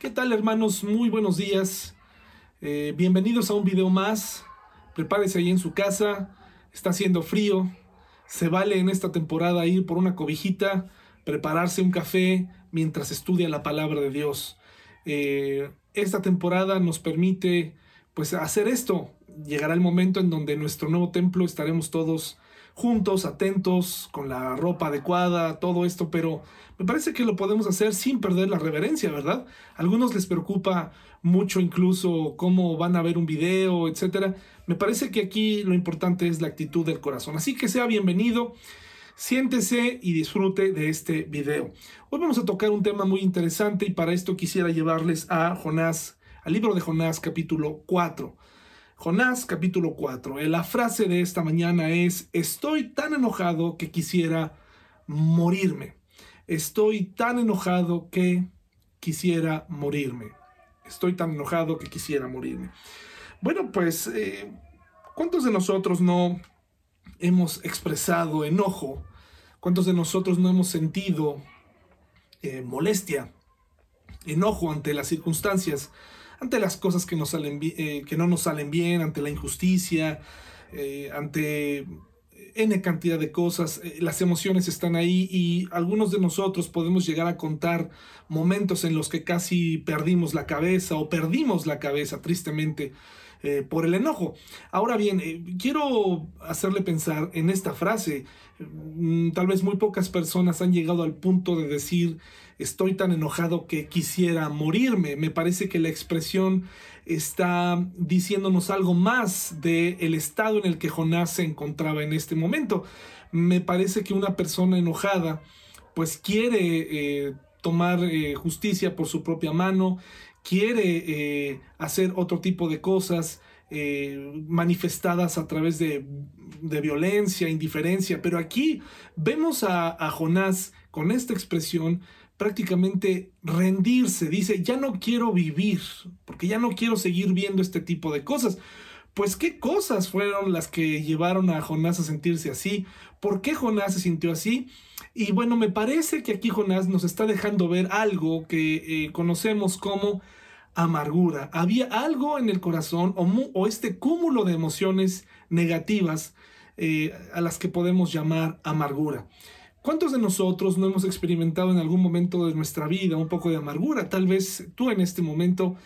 ¿Qué tal hermanos? Muy buenos días. Eh, bienvenidos a un video más. Prepárese ahí en su casa. Está haciendo frío. Se vale en esta temporada ir por una cobijita, prepararse un café mientras estudia la palabra de Dios. Eh, esta temporada nos permite pues hacer esto. Llegará el momento en donde en nuestro nuevo templo estaremos todos juntos, atentos, con la ropa adecuada, todo esto, pero me parece que lo podemos hacer sin perder la reverencia, ¿verdad? A algunos les preocupa mucho incluso cómo van a ver un video, etcétera. Me parece que aquí lo importante es la actitud del corazón. Así que sea bienvenido. Siéntese y disfrute de este video. Hoy vamos a tocar un tema muy interesante y para esto quisiera llevarles a Jonás, al libro de Jonás capítulo 4. Jonás capítulo 4. Eh, la frase de esta mañana es, estoy tan enojado que quisiera morirme. Estoy tan enojado que quisiera morirme. Estoy tan enojado que quisiera morirme. Bueno, pues, eh, ¿cuántos de nosotros no hemos expresado enojo? ¿Cuántos de nosotros no hemos sentido eh, molestia, enojo ante las circunstancias? Ante las cosas que, nos salen, eh, que no nos salen bien, ante la injusticia, eh, ante N cantidad de cosas, eh, las emociones están ahí y algunos de nosotros podemos llegar a contar momentos en los que casi perdimos la cabeza o perdimos la cabeza tristemente por el enojo. Ahora bien, quiero hacerle pensar en esta frase. Mm, tal vez muy pocas personas han llegado al punto de decir estoy tan enojado que quisiera morirme. Me parece que la expresión está diciéndonos algo más del el estado en el que Jonás se encontraba en este momento. Me parece que una persona enojada pues quiere eh, tomar eh, justicia por su propia mano, quiere eh, hacer otro tipo de cosas, manifestadas a través de, violencia, indiferencia, pero aquí vemos a, a Jonás con esta expresión prácticamente rendirse, dice, ya no quiero vivir, porque ya no quiero seguir viendo este tipo de cosas. Pues qué cosas fueron las que llevaron a Jonás a sentirse así, por qué Jonás se sintió así. Y bueno, me parece que aquí Jonás nos está dejando ver algo que eh, conocemos como amargura. Había algo en el corazón o, este cúmulo de emociones negativas eh, a las que podemos llamar amargura. ¿Cuántos de nosotros no hemos experimentado en algún momento de nuestra vida un poco de amargura? Tal vez tú en este momento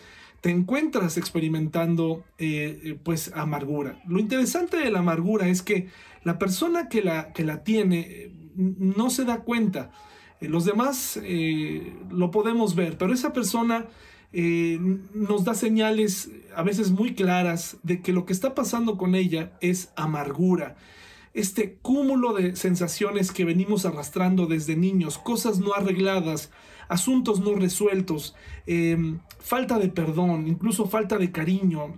te encuentras experimentando eh, eh, pues amargura. Lo interesante de la amargura es que la persona que la, que la tiene eh, no se da cuenta. los demás lo podemos ver, pero esa persona nos da señales a veces muy claras de que lo que está pasando con ella es amargura este cúmulo de sensaciones que venimos arrastrando desde niños, cosas no arregladas, asuntos no resueltos, em, falta de perdón, incluso falta de cariño,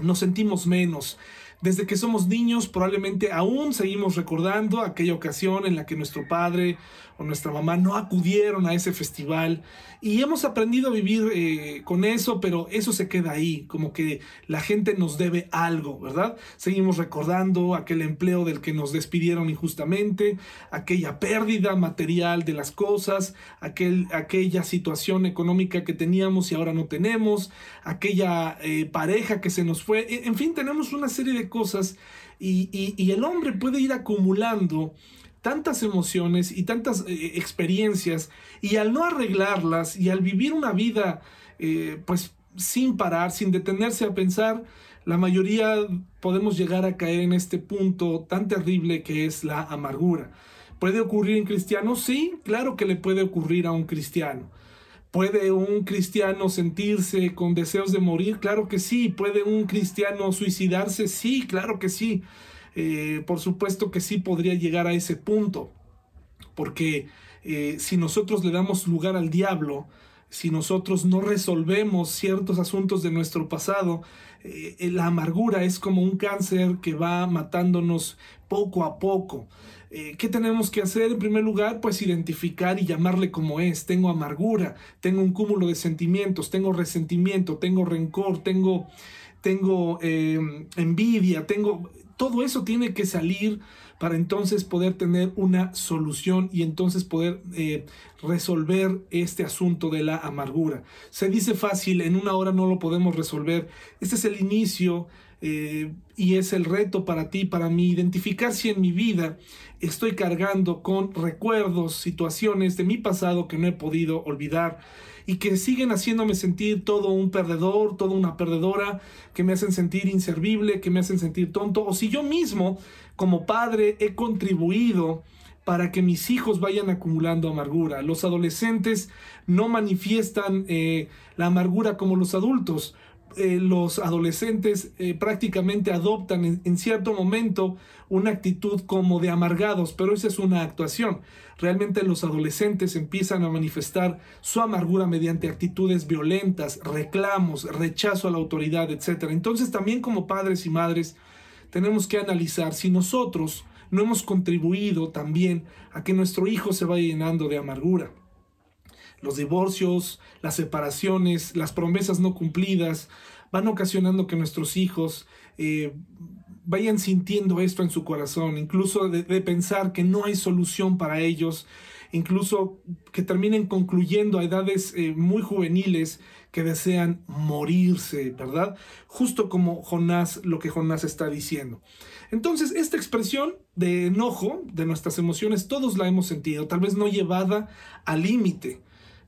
nos sentimos menos. Desde que somos niños probablemente aún seguimos recordando aquella ocasión en la que nuestro padre o nuestra mamá no acudieron a ese festival y hemos aprendido a vivir eh, con eso, pero eso se queda ahí, como que la gente nos debe algo, ¿verdad? Seguimos recordando aquel empleo del que nos despidieron injustamente, aquella pérdida material de las cosas, aquel, aquella situación económica que teníamos y ahora no tenemos, aquella eh, pareja que se nos fue, en fin, tenemos una serie de cosas y, el hombre puede ir acumulando tantas emociones y tantas eh, experiencias y al no arreglarlas y al vivir una vida eh, pues sin parar, sin detenerse a pensar, la mayoría podemos llegar a caer en este punto tan terrible que es la amargura. ¿Puede ocurrir en cristianos? Sí, claro que le puede ocurrir a un cristiano. ¿Puede un cristiano sentirse con deseos de morir? Claro que sí. ¿Puede un cristiano suicidarse? Sí, claro que sí. Eh, por supuesto que sí podría llegar a ese punto, porque eh, si nosotros le damos lugar al diablo, si nosotros no resolvemos ciertos asuntos de nuestro pasado, eh, la amargura es como un cáncer que va matándonos poco a poco. ¿Qué tenemos que hacer? En primer lugar, pues identificar y llamarle como es. Tengo amargura, tengo un cúmulo de sentimientos, tengo resentimiento, tengo rencor, tengo tengo em, envidia, tengo... Todo eso tiene que salir para entonces poder tener una solución y entonces poder eh, resolver este asunto de la amargura. Se dice fácil, en una hora no lo podemos resolver. Este es el inicio eh, y es el reto para ti, para mí, identificar si en mi vida estoy cargando con recuerdos, situaciones de mi pasado que no he podido olvidar y que siguen haciéndome sentir todo un perdedor, toda una perdedora, que me hacen sentir inservible, que me hacen sentir tonto, o si yo mismo como padre he contribuido para que mis hijos vayan acumulando amargura. Los adolescentes no manifiestan eh, la amargura como los adultos. Eh, los adolescentes eh, prácticamente adoptan en, cierto momento una actitud como de amargados, pero esa es una actuación. Realmente los adolescentes empiezan a manifestar su amargura mediante actitudes violentas, reclamos, rechazo a la autoridad, etc. Entonces también como padres y madres tenemos que analizar si nosotros no hemos contribuido también a que nuestro hijo se vaya llenando de amargura los divorcios, las separaciones, las promesas no cumplidas, van ocasionando que nuestros hijos eh, vayan sintiendo esto en su corazón, incluso de, pensar que no hay solución para ellos, incluso que terminen concluyendo a edades eh, muy juveniles que desean morirse, ¿verdad? Justo como Jonás, lo que Jonás está diciendo. Entonces, esta expresión de enojo de nuestras emociones, todos la hemos sentido, tal vez no llevada al límite,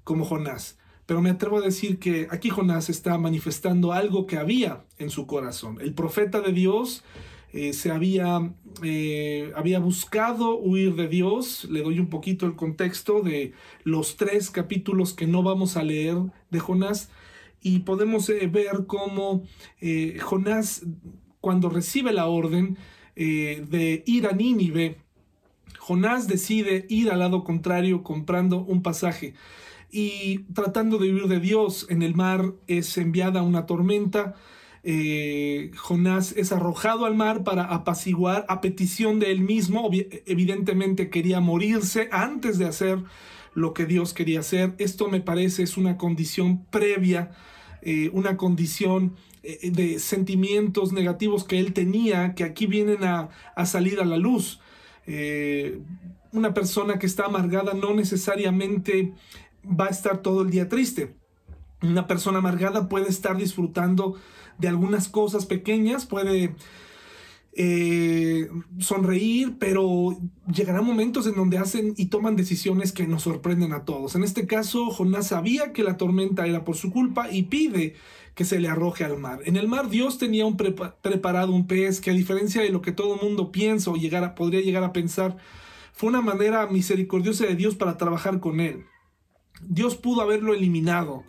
como Jonás. Pero me atrevo a decir que aquí Jonás está manifestando algo que había en su corazón. El profeta de Dios eh, se había, eh, había buscado huir de Dios. Le doy un poquito el contexto de los tres capítulos que no vamos a leer de Jonás. Y podemos eh, ver cómo Jonás, cuando recibe la orden de ir a Nínive, Jonás decide ir al lado contrario comprando un pasaje y tratando de huir de Dios en el mar es enviada una tormenta. Eh, Jonás es arrojado al mar para apaciguar a petición de él mismo. Evidentemente quería morirse antes de hacer lo que Dios quería hacer. Esto me parece es una condición previa, eh, una condición eh, de sentimientos negativos que él tenía, que aquí vienen a, a salir a la luz. una persona que está amargada no necesariamente va a estar todo el día triste. Una persona amargada puede estar disfrutando de algunas cosas pequeñas, puede eh, sonreír, pero llegarán momentos en donde hacen y toman decisiones que nos sorprenden a todos. En este caso, Jonás sabía que la tormenta era por su culpa y pide que se le arroje al mar. En el mar Dios tenía un preparado un pez que a diferencia de lo que todo el mundo piensa o podría llegar a pensar, fue una manera misericordiosa de Dios para trabajar con él. Dios pudo haberlo eliminado,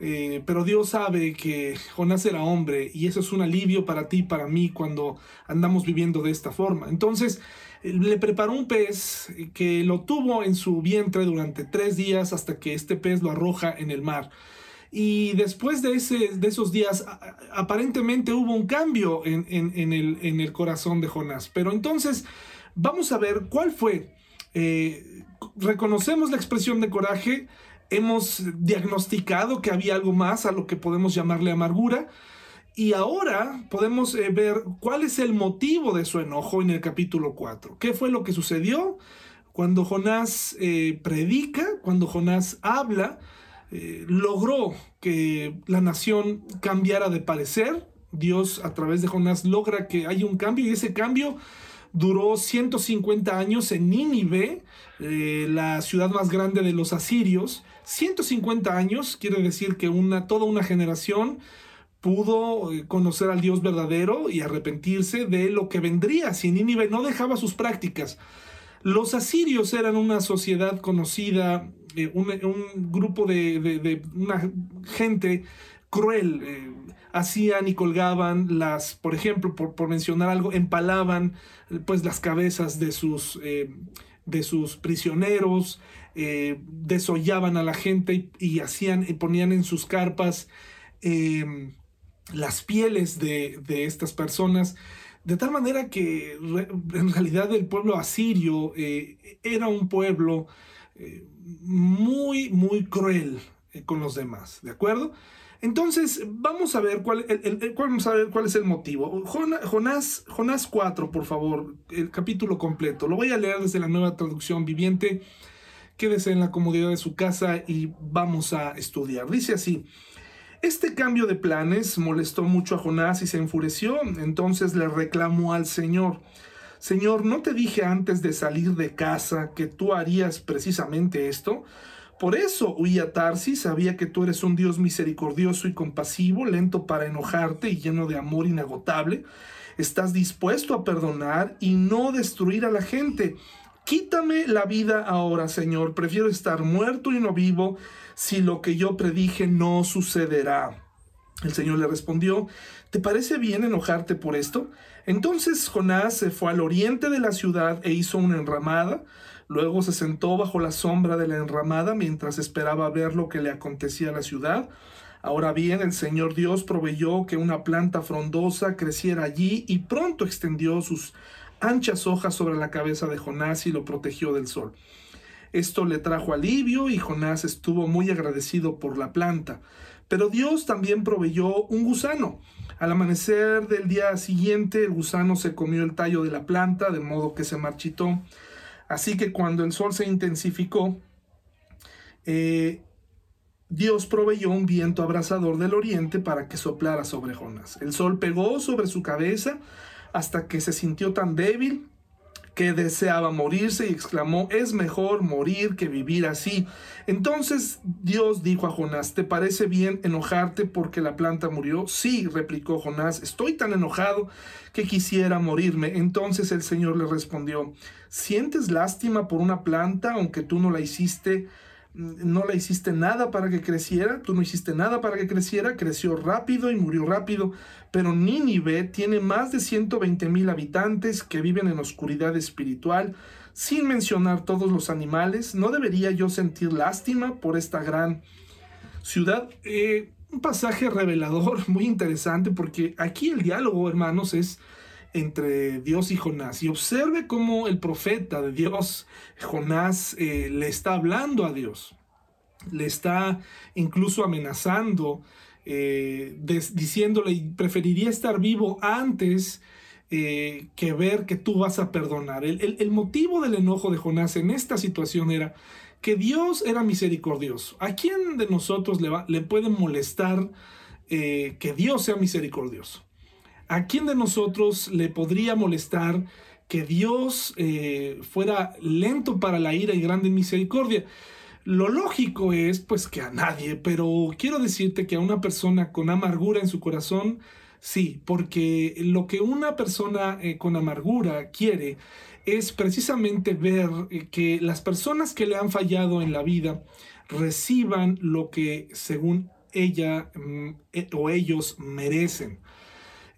eh, pero Dios sabe que Jonás era hombre y eso es un alivio para ti y para mí cuando andamos viviendo de esta forma. Entonces le preparó un pez que lo tuvo en su vientre durante tres días hasta que este pez lo arroja en el mar. Y después de, ese, de esos días, aparentemente hubo un cambio en, el, en, el, corazón de Jonás. Pero entonces, vamos a ver cuál fue. Eh, reconocemos la expresión de coraje, hemos diagnosticado que había algo más a lo que podemos llamarle amargura. Y ahora podemos eh, ver cuál es el motivo de su enojo en el capítulo 4. ¿Qué fue lo que sucedió? Cuando Jonás eh, predica, cuando Jonás habla, eh, logró que la nación cambiara de parecer. Dios a través de Jonás logra que haya un cambio y ese cambio duró 150 años en Nínive, la ciudad más grande de los asirios. 150 años quiere decir que una, toda una generación pudo eh, conocer al Dios verdadero y arrepentirse de lo que vendría si Nínive no dejaba sus prácticas. Los asirios eran una sociedad conocida, eh, un, grupo de, una gente cruel. Eh, hacían y colgaban las, por ejemplo, por, por, mencionar algo, empalaban pues las cabezas de sus, de sus prisioneros, eh, desollaban a la gente y, hacían y ponían en sus carpas em, las pieles de, estas personas, de tal manera que en realidad el pueblo asirio eh, era un pueblo eh, muy, muy cruel. con los demás, ¿de acuerdo? Entonces, vamos a ver cuál, vamos a ver cuál es el motivo. Jonás, Jonás 4, por favor, el capítulo completo. Lo voy a leer desde la nueva traducción viviente. Quédese en la comodidad de su casa y vamos a estudiar. Dice así. Este cambio de planes molestó mucho a Jonás y se enfureció. Entonces le reclamó al Señor. Señor, ¿no te dije antes de salir de casa que tú harías precisamente esto? Por eso huí a Tarsis, sabía que tú eres un Dios misericordioso y compasivo, lento para enojarte y lleno de amor inagotable. Estás dispuesto a perdonar y no destruir a la gente. Quítame la vida ahora, Señor. Prefiero estar muerto y no vivo si lo que yo predije no sucederá. El Señor le respondió, ¿te parece bien enojarte por esto? Entonces Jonás se fue al oriente de la ciudad e hizo una enramada. Luego se sentó bajo la sombra de la enramada mientras esperaba ver lo que le acontecía a la ciudad. Ahora bien, el Señor Dios proveyó que una planta frondosa creciera allí y pronto extendió sus anchas hojas sobre la cabeza de Jonás y lo protegió del sol. Esto le trajo alivio y Jonás estuvo muy agradecido por la planta. Pero Dios también proveyó un gusano. Al amanecer del día siguiente, el gusano se comió el tallo de la planta, de modo que se marchitó. Así que cuando el sol se intensificó, eh, Dios proveyó un viento abrasador del oriente para que soplara sobre Jonás. El sol pegó sobre su cabeza hasta que se sintió tan débil que deseaba morirse y exclamó, es mejor morir que vivir así. Entonces Dios dijo a Jonás, ¿te parece bien enojarte porque la planta murió? Sí, replicó Jonás, estoy tan enojado que quisiera morirme. Entonces el Señor le respondió, ¿sientes lástima por una planta aunque tú no la hiciste? No la hiciste nada para que creciera, tú no hiciste nada para que creciera, creció rápido y murió rápido, pero Nínive tiene más de 120 mil habitantes que viven en oscuridad espiritual, sin mencionar todos los animales, ¿no debería yo sentir lástima por esta gran ciudad? Eh, un pasaje revelador, muy interesante, porque aquí el diálogo, hermanos, es entre Dios y Jonás. Y observe cómo el profeta de Dios, Jonás, eh, le está hablando a Dios. Le está incluso amenazando, eh, diciéndole, preferiría estar vivo antes eh, que ver que tú vas a perdonar. El, motivo del enojo de Jonás en esta situación era que Dios era misericordioso. ¿A quién de nosotros le, va, le puede molestar que Dios sea misericordioso? ¿A quién de nosotros le podría molestar que Dios eh, fuera lento para la ira y grande en misericordia? Lo lógico es pues que a nadie, pero quiero decirte que a una persona con amargura en su corazón, sí, porque lo que una persona eh, con amargura quiere es precisamente ver eh, que las personas que le han fallado en la vida reciban lo que según ella mm, o ellos merecen.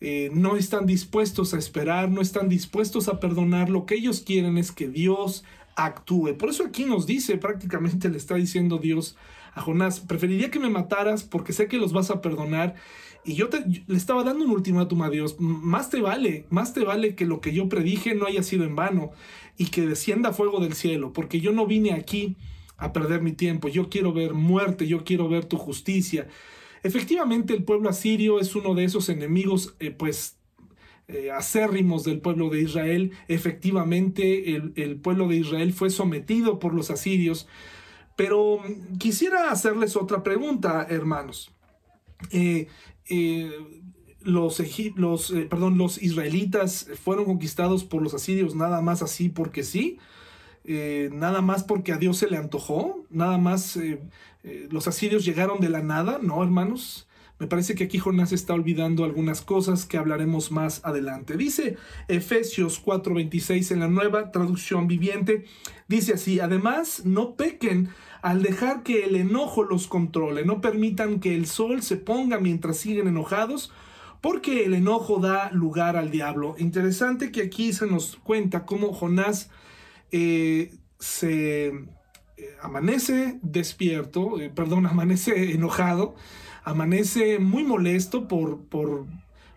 Eh, no están dispuestos a esperar, no están dispuestos a perdonar, lo que ellos quieren es que Dios actúe. Por eso aquí nos dice, prácticamente le está diciendo Dios a Jonás, preferiría que me mataras porque sé que los vas a perdonar. Y yo le estaba dando un ultimátum a Dios, más te vale, más te vale que lo que yo predije no haya sido en vano y que descienda fuego del cielo, porque yo no vine aquí a perder mi tiempo, yo quiero ver muerte, yo quiero ver tu justicia. Efectivamente, el pueblo asirio es uno de esos enemigos, eh, pues, eh, acérrimos del pueblo de Israel. Efectivamente, el, pueblo de Israel fue sometido por los asirios. Pero mm, quisiera hacerles otra pregunta, hermanos. Eh, los, perdón, los israelitas fueron conquistados por los asirios nada más así porque sí. Nada más porque a Dios se le antojó, nada más eh, los asirios llegaron de la nada, ¿no, hermanos? Me parece que aquí Jonás está olvidando algunas cosas que hablaremos más adelante. Dice Efesios 4:26 en la nueva traducción viviente, dice así, además no pequen al dejar que el enojo los controle, no permitan que el sol se ponga mientras siguen enojados, porque el enojo da lugar al diablo. Interesante que aquí se nos cuenta cómo Jonás eh, se amanece despierto, eh, perdón, amanece enojado, amanece muy molesto por, por,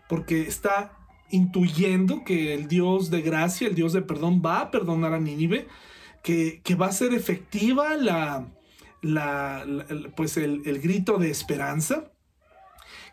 porque está intuyendo que el Dios de gracia, el Dios de perdón, va a perdonar a Nínive, que, que va a ser efectiva la, la, pues el, grito de esperanza,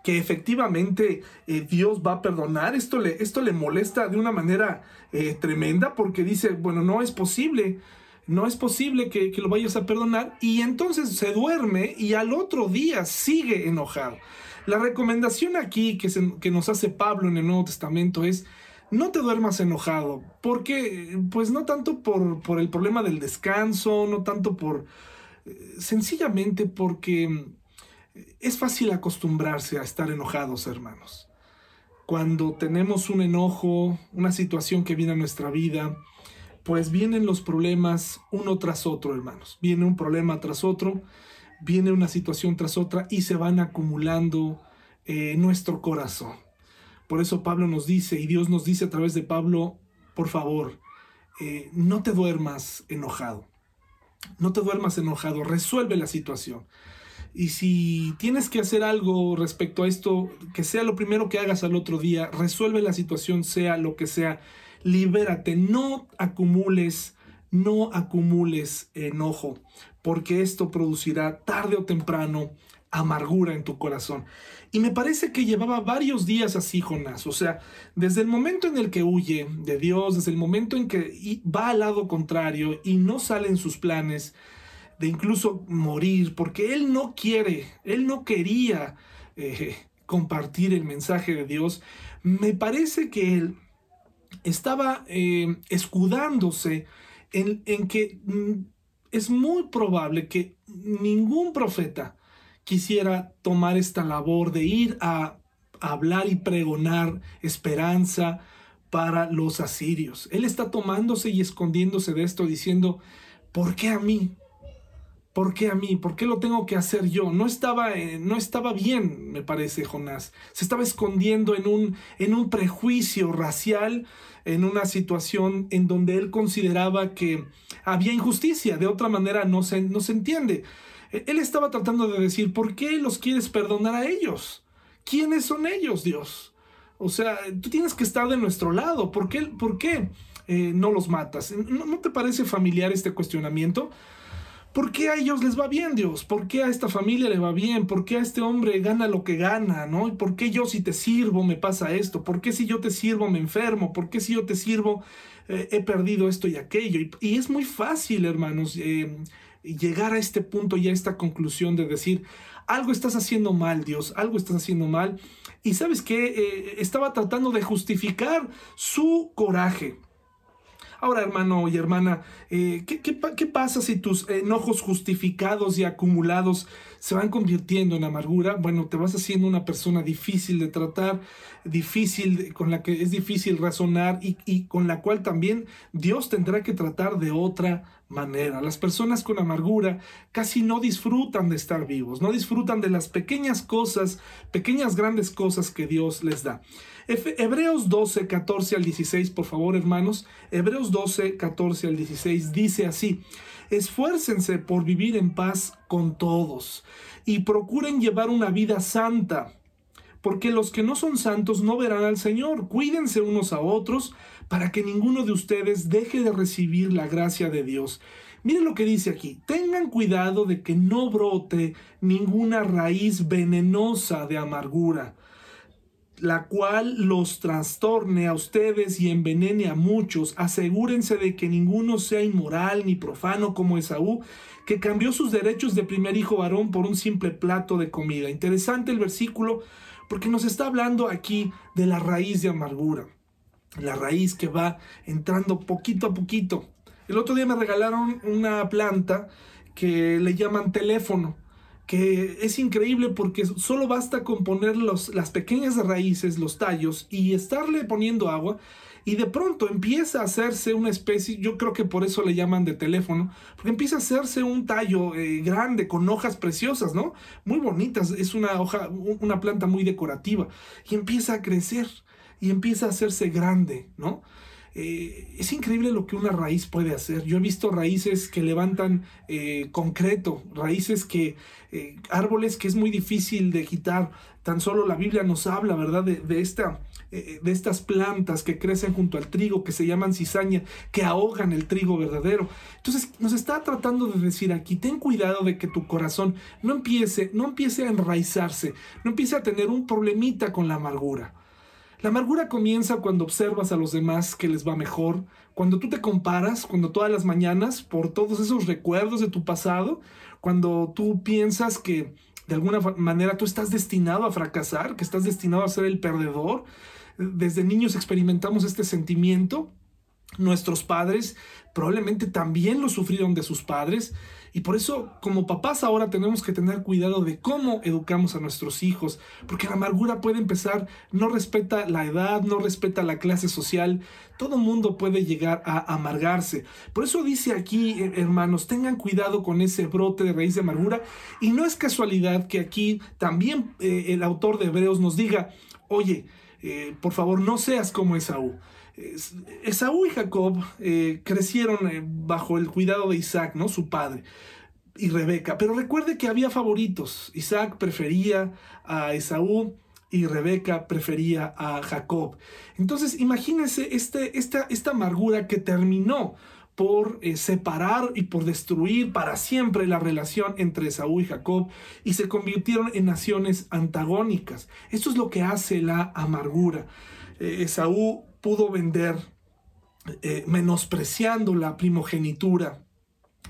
que efectivamente eh, Dios va a perdonar. Esto le, esto le molesta de una manera eh, tremenda porque dice, bueno, no es posible, no es posible que, lo vayas a perdonar. Y entonces se duerme y al otro día sigue enojado. La recomendación aquí que, nos hace Pablo en el Nuevo Testamento es, no te duermas enojado, porque, pues no tanto por, el problema del descanso, no tanto por, eh, sencillamente porque es fácil acostumbrarse a estar enojados, hermanos. Cuando tenemos un enojo, una situación que viene a nuestra vida, pues vienen los problemas uno tras otro, hermanos. Viene un problema tras otro, viene una situación tras otra y se van acumulando en nuestro corazón. Por eso Pablo nos dice, y Dios nos dice a través de Pablo, por favor, eh, no te duermas enojado. No te duermas enojado, resuelve la situación. Y si tienes que hacer algo respecto a esto, que sea lo primero que hagas al otro día, resuelve la situación, sea lo que sea, libérate, no acumules, no acumules enojo, porque esto producirá tarde o temprano amargura en tu corazón. Y me parece que llevaba varios días así, Jonás. O sea, desde el momento en el que huye de Dios, desde el momento en que va al lado contrario y no salen sus planes, de incluso morir, porque él no quiere, él no quería eh, compartir el mensaje de Dios, me parece que él estaba eh, escudándose en, en que mm, es muy probable que ningún profeta quisiera tomar esta labor de ir a hablar y pregonar esperanza para los asirios. Él está tomándose y escondiéndose de esto diciendo, ¿por qué a mí? ¿Por qué a mí? ¿Por qué lo tengo que hacer yo? No estaba, eh, no estaba bien, me parece, Jonás. Se estaba escondiendo en un, en un prejuicio racial, en una situación en donde él consideraba que había injusticia. De otra manera no se, no se entiende. E, él estaba tratando de decir, ¿por qué los quieres perdonar a ellos? ¿Quiénes son ellos, Dios? O sea, tú tienes que estar de nuestro lado. ¿Por qué, por qué eh, no los matas? ¿No te parece familiar este cuestionamiento? ¿Por qué a ellos les va bien, Dios? ¿Por qué a esta familia le va bien? ¿Por qué a este hombre gana lo que gana? ¿no? ¿Por qué yo si te sirvo me pasa esto? ¿Por qué si yo te sirvo me enfermo? ¿Por qué si yo te sirvo eh, he perdido esto y aquello? Y, es muy fácil, hermanos, eh, llegar a este punto y a esta conclusión de decir, algo estás haciendo mal, Dios, algo estás haciendo mal. Y sabes que eh, estaba tratando de justificar su coraje. Ahora, hermano y hermana, eh, ¿qué, pasa si tus enojos justificados y acumulados se van convirtiendo en amargura? Bueno, te vas haciendo una persona difícil de tratar, difícil, con la que es difícil razonar y, y con la cual también Dios tendrá que tratar de otra manera. Las personas con amargura casi no disfrutan de estar vivos, no disfrutan de las pequeñas cosas, pequeñas grandes cosas que Dios les da. Hebreos 12, 14 al 16, por favor, hermanos. Hebreos 12, 14 al 16 dice así: Esfuércense por vivir en paz con todos y procuren llevar una vida santa, porque los que no son santos no verán al Señor. Cuídense unos a otros para que ninguno de ustedes deje de recibir la gracia de Dios. Miren lo que dice aquí. Tengan cuidado de que no brote ninguna raíz venenosa de amargura la cual los trastorne a ustedes y envenene a muchos. Asegúrense de que ninguno sea inmoral ni profano como Esaú, que cambió sus derechos de primer hijo varón por un simple plato de comida. Interesante el versículo porque nos está hablando aquí de la raíz de amargura. La raíz que va entrando poquito a poquito. El otro día me regalaron una planta que le llaman teléfono que es increíble porque solo basta con poner las pequeñas raíces, los tallos y estarle poniendo agua y de pronto empieza a hacerse una especie, yo creo que por eso le llaman de teléfono, porque empieza a hacerse un tallo eh, grande con hojas preciosas, ¿no? Muy bonitas, es una hoja, una planta muy decorativa y empieza a crecer y empieza a hacerse grande, ¿no? Eh, es increíble lo que una raíz puede hacer. Yo he visto raíces que levantan eh, concreto, raíces que, eh, árboles que es muy difícil de quitar. Tan solo la Biblia nos habla, ¿verdad? De, esta, de estas plantas que crecen junto al trigo, que se llaman cizaña, que ahogan el trigo verdadero. Entonces nos está tratando de decir aquí, ten cuidado de que tu corazón no empiece, no empiece a enraizarse, no empiece a tener un problemita con la amargura. La amargura comienza cuando observas a los demás que les va mejor, cuando tú te comparas, cuando todas las mañanas, por todos esos recuerdos de tu pasado, cuando tú piensas que de alguna manera tú estás destinado a fracasar, que estás destinado a ser el perdedor. Desde niños experimentamos este sentimiento. Nuestros padres probablemente también lo sufrieron de sus padres y por eso, como papás ahora tenemos que tener cuidado de cómo educamos a nuestros hijos, porque la amargura puede empezar, no respeta la edad, no respeta la clase social, todo mundo puede llegar a amargarse. Por eso dice aquí, eh, hermanos, tengan cuidado con ese brote de raíz de amargura y no es casualidad que aquí también eh, el autor de Hebreos nos diga, oye, eh, por favor, no seas como Esaú. Esaú y Jacob eh, crecieron eh, bajo el cuidado de Isaac, ¿no? Su padre, y Rebeca. Pero recuerde que había favoritos. Isaac prefería a Esaú y Rebeca prefería a Jacob. Entonces, imagínense este, esta, esta amargura que terminó por eh, separar y por destruir para siempre la relación entre Esaú y Jacob y se convirtieron en naciones antagónicas. Esto es lo que hace la amargura. Esaú pudo vender eh, menospreciando la primogenitura,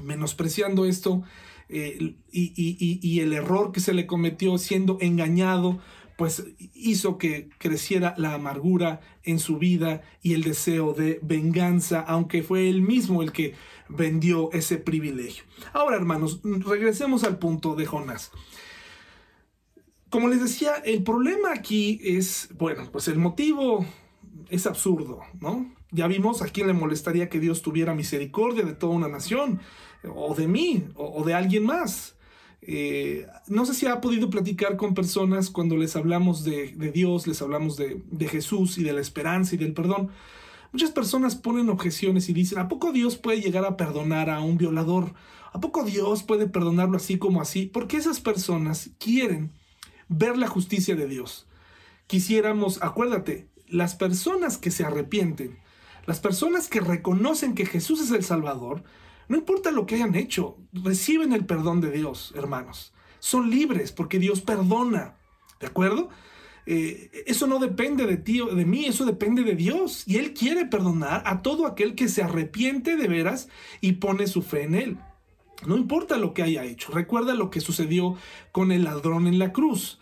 menospreciando esto eh, y, el error que se le cometió siendo engañado, pues hizo que creciera la amargura en su vida y el deseo de venganza, aunque fue él mismo el que vendió ese privilegio. Ahora, hermanos, regresemos al punto de Jonás. Como les decía, el problema aquí es, bueno, pues el motivo es absurdo, ¿no? Ya vimos a quién le molestaría que Dios tuviera misericordia de toda una nación, o de mí, o, de alguien más. Eh, no sé si ha podido platicar con personas cuando les hablamos de, Dios, les hablamos de, de, Jesús y de la esperanza y del perdón. Muchas personas ponen objeciones y dicen, ¿a poco Dios puede llegar a perdonar a un violador? ¿A poco Dios puede perdonarlo así como así? Porque esas personas quieren ver la justicia de Dios. Quisiéramos, acuérdate, las personas que se arrepienten, las personas que reconocen que Jesús es el Salvador, no importa lo que hayan hecho, reciben el perdón de Dios, hermanos. Son libres porque Dios perdona. ¿De acuerdo? Eh, eso no depende de ti de mí, eso depende de Dios. Y Él quiere perdonar a todo aquel que se arrepiente de veras y pone su fe en Él. No importa lo que haya hecho. Recuerda lo que sucedió con el ladrón en la cruz.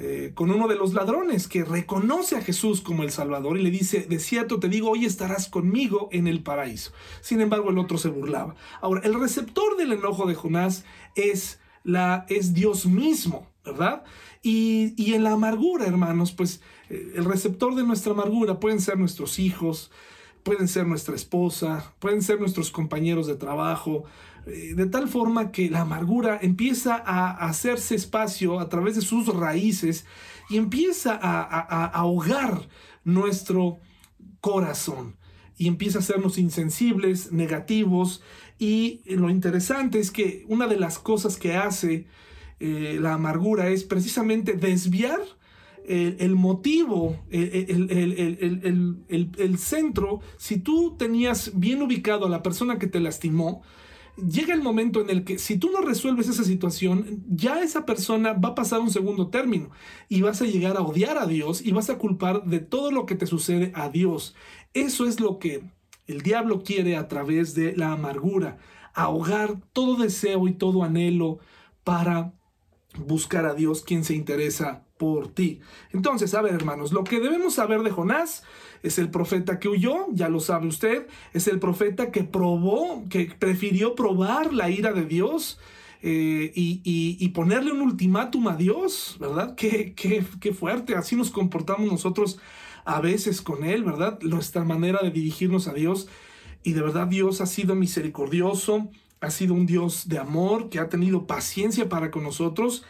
Eh, con uno de los ladrones que reconoce a Jesús como el Salvador y le dice, de cierto te digo, hoy estarás conmigo en el paraíso. Sin embargo, el otro se burlaba. Ahora, el receptor del enojo de Jonás es, la, es Dios mismo, ¿verdad? Y, y en la amargura, hermanos, pues eh, el receptor de nuestra amargura pueden ser nuestros hijos, pueden ser nuestra esposa, pueden ser nuestros compañeros de trabajo, de tal forma que la amargura empieza a hacerse espacio a través de sus raíces y empieza a, ahogar nuestro corazón y empieza a hacernos insensibles, negativos. Y lo interesante es que una de las cosas que hace eh, la amargura es precisamente desviar el, motivo, el, el, centro, si tú tenías bien ubicado a la persona que te lastimó, llega el momento en el que si tú no resuelves esa situación, ya esa persona va a pasar un segundo término y vas a llegar a odiar a Dios y vas a culpar de todo lo que te sucede a Dios. Eso es lo que el diablo quiere a través de la amargura, ahogar todo deseo y todo anhelo para buscar a Dios quien se interesa por ti. Entonces, a ver, hermanos, lo que debemos saber de Jonás es el profeta que huyó, ya lo sabe usted, es el profeta que probó, que prefirió probar la ira de Dios. Eh, y, ponerle un ultimátum a Dios, ¿verdad? Qué, qué fuerte, así nos comportamos nosotros a veces con Él, ¿verdad? Nuestra manera de dirigirnos a Dios. Y de verdad Dios ha sido misericordioso, ha sido un Dios de amor, que ha tenido paciencia para con nosotros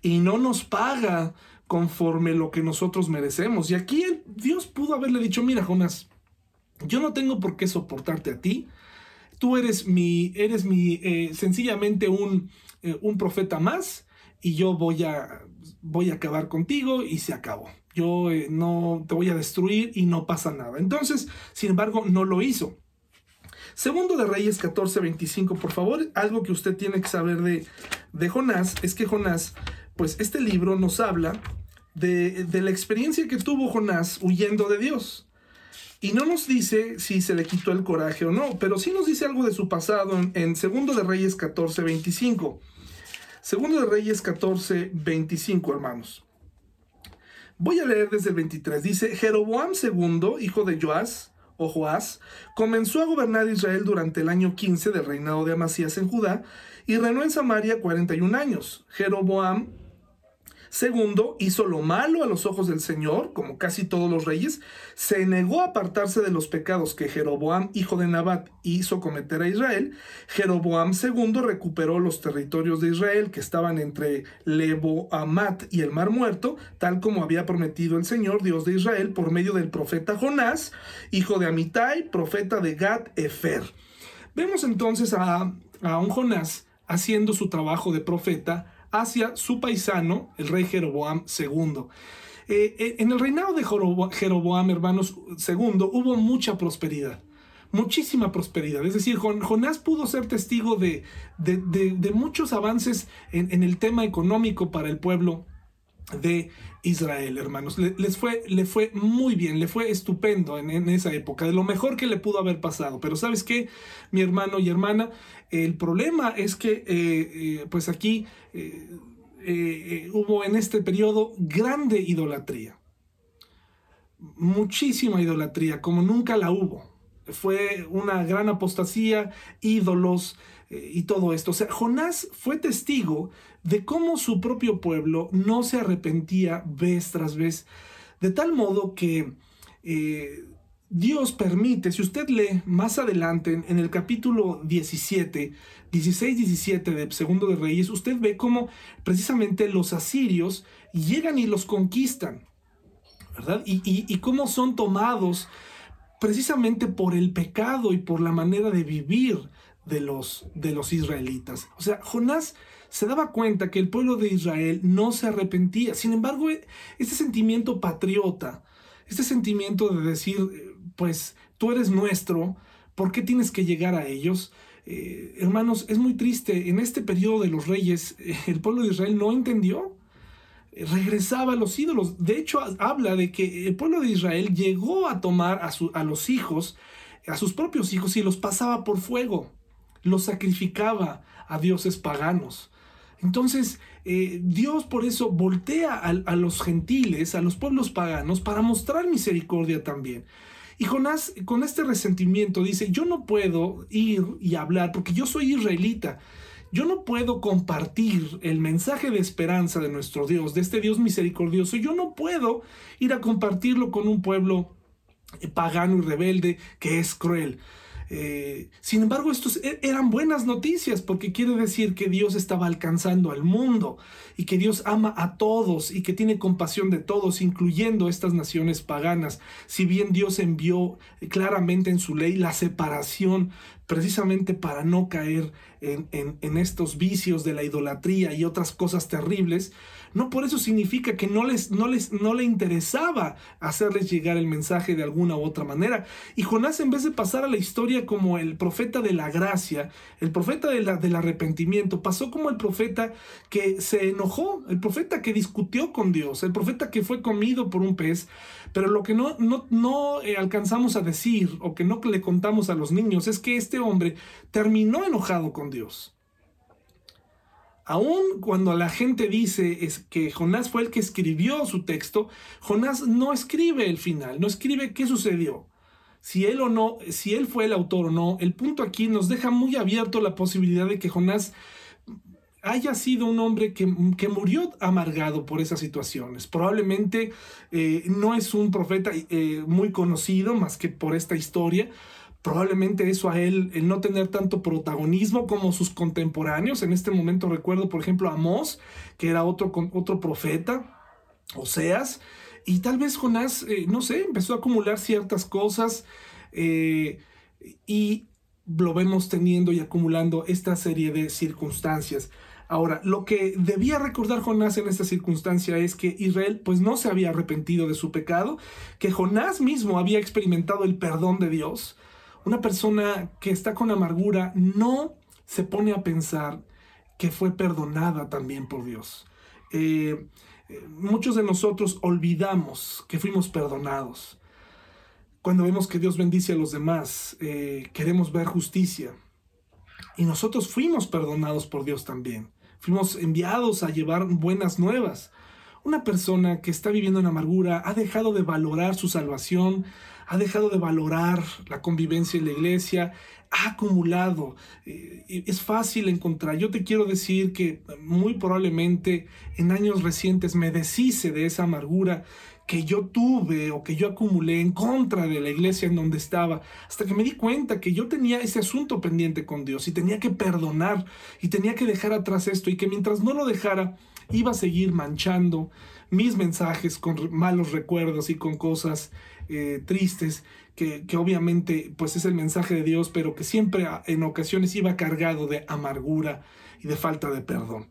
y no nos paga conforme lo que nosotros merecemos. Y aquí Dios pudo haberle dicho, mira Jonás, yo no tengo por qué soportarte a ti. Tú eres mi, eres mi, eh, sencillamente un, eh, un profeta más y yo voy a, voy a acabar contigo y se acabó. Yo eh, no te voy a destruir y no pasa nada. Entonces, sin embargo, no lo hizo. Segundo de Reyes 14, 25, por favor, algo que usted tiene que saber de, de Jonás es que Jonás, pues este libro nos habla de, de la experiencia que tuvo Jonás huyendo de Dios. Y no nos dice si se le quitó el coraje o no, pero sí nos dice algo de su pasado en, en Segundo de Reyes 14, 25. Segundo de Reyes 14, 25, hermanos. Voy a leer desde el 23. Dice, Jeroboam II, hijo de Joás, o Joás, comenzó a gobernar Israel durante el año 15 del reinado de Amasías en Judá y reinó en Samaria 41 años. Jeroboam Segundo, hizo lo malo a los ojos del Señor, como casi todos los reyes, se negó a apartarse de los pecados que Jeroboam, hijo de Nabat, hizo cometer a Israel. Jeroboam II recuperó los territorios de Israel que estaban entre Lebo, Amat y el Mar Muerto, tal como había prometido el Señor, Dios de Israel, por medio del profeta Jonás, hijo de Amitai, profeta de Gad Efer. Vemos entonces a, a un Jonás haciendo su trabajo de profeta hacia su paisano, el rey Jeroboam II. Eh, eh, en el reinado de Jeroboam, hermanos, II, hubo mucha prosperidad, muchísima prosperidad. Es decir, Jonás pudo ser testigo de, de, muchos avances en, el tema económico para el pueblo de Israel, hermanos. Le, les fue, le fue muy bien, le fue estupendo en, en, esa época, de lo mejor que le pudo haber pasado. Pero sabes qué, mi hermano y hermana, el problema es que, eh, eh, pues aquí eh, hubo en este periodo grande idolatría. Muchísima idolatría, como nunca la hubo. Fue una gran apostasía, ídolos y todo esto. O sea, Jonás fue testigo de cómo su propio pueblo no se arrepentía vez tras vez, de tal modo que Dios permite, si usted lee más adelante en el capítulo 17, 16, 17 de Segundo de Reyes, usted ve cómo precisamente los asirios llegan y los conquistan, ¿verdad? Y, y cómo son tomados precisamente por el pecado y por la manera de vivir de los, de los israelitas. O sea, Jonás se daba cuenta que el pueblo de Israel no se arrepentía. Sin embargo, este sentimiento patriota, este sentimiento de decir, pues tú eres nuestro, ¿por qué tienes que llegar a ellos? Eh, hermanos, es muy triste, en este periodo de los reyes, el pueblo de Israel no entendió, regresaba a los ídolos. De hecho, habla de que el pueblo de Israel llegó a tomar a, a los hijos, a sus propios hijos, y los pasaba por fuego, los sacrificaba a dioses paganos. Entonces, eh, Dios por eso voltea a, los gentiles, a los pueblos paganos, para mostrar misericordia también. Y Jonás con este resentimiento dice, yo no puedo ir y hablar porque yo soy israelita. Yo no puedo compartir el mensaje de esperanza de nuestro Dios, de este Dios misericordioso. Yo no puedo ir a compartirlo con un pueblo pagano y rebelde que es cruel. Eh, sin embargo, estos e-, eran buenas noticias porque quiere decir que Dios estaba alcanzando al mundo y que Dios ama a todos y que tiene compasión de todos, incluyendo estas naciones paganas. Si bien Dios envió claramente en su ley la separación precisamente para no caer en estos vicios de la idolatría y otras cosas terribles, no por eso significa que no les, no les no le interesaba hacerles llegar el mensaje de alguna u otra manera. Y Jonás, en vez de pasar a la historia como el profeta de la gracia, el profeta del arrepentimiento, pasó como el profeta que se enojó, el profeta que discutió con Dios, el profeta que fue comido por un pez. Pero lo que no, no, no eh, alcanzamos a decir o que no le contamos a los niños es que este hombre terminó enojado con Dios. Aún cuando la gente dice que Jonás fue el que escribió su texto, Jonás no escribe el final, no escribe qué sucedió. Si él o no, si él fue el autor o no, el punto aquí nos deja muy abierto la posibilidad de que Jonás haya sido un hombre que, murió amargado por esas situaciones. Probablemente eh, no es un profeta eh, muy conocido más que por esta historia, probablemente eso a él, el no tener tanto protagonismo como sus contemporáneos. En este momento recuerdo, por ejemplo, a Amós, que era otro, otro profeta, Oseas, y tal vez Jonás, eh, no sé, empezó a acumular ciertas cosas. eh, y lo vemos teniendo y acumulando esta serie de circunstancias. Ahora, lo que debía recordar Jonás en esta circunstancia es que Israel pues no se había arrepentido de su pecado, que Jonás mismo había experimentado el perdón de Dios. Una persona que está con amargura no se pone a pensar que fue perdonada también por Dios. Eh, eh, muchos de nosotros olvidamos que fuimos perdonados. Cuando vemos que Dios bendice a los demás, eh, queremos ver justicia. Y nosotros fuimos perdonados por Dios también. Fuimos enviados a llevar buenas nuevas. Una persona que está viviendo en amargura ha dejado de valorar su salvación, ha dejado de valorar la convivencia en la iglesia, ha acumulado. Eh, es fácil encontrar. Yo te quiero decir que muy probablemente en años recientes me deshice de esa amargura que yo tuve o que yo acumulé en contra de la iglesia en donde estaba, hasta que me di cuenta que yo tenía ese asunto pendiente con Dios y tenía que perdonar y tenía que dejar atrás esto y que mientras no lo dejara, iba a seguir manchando mis mensajes con malos recuerdos y con cosas eh, tristes, que, que, obviamente pues es el mensaje de Dios, pero que siempre en ocasiones iba cargado de amargura y de falta de perdón.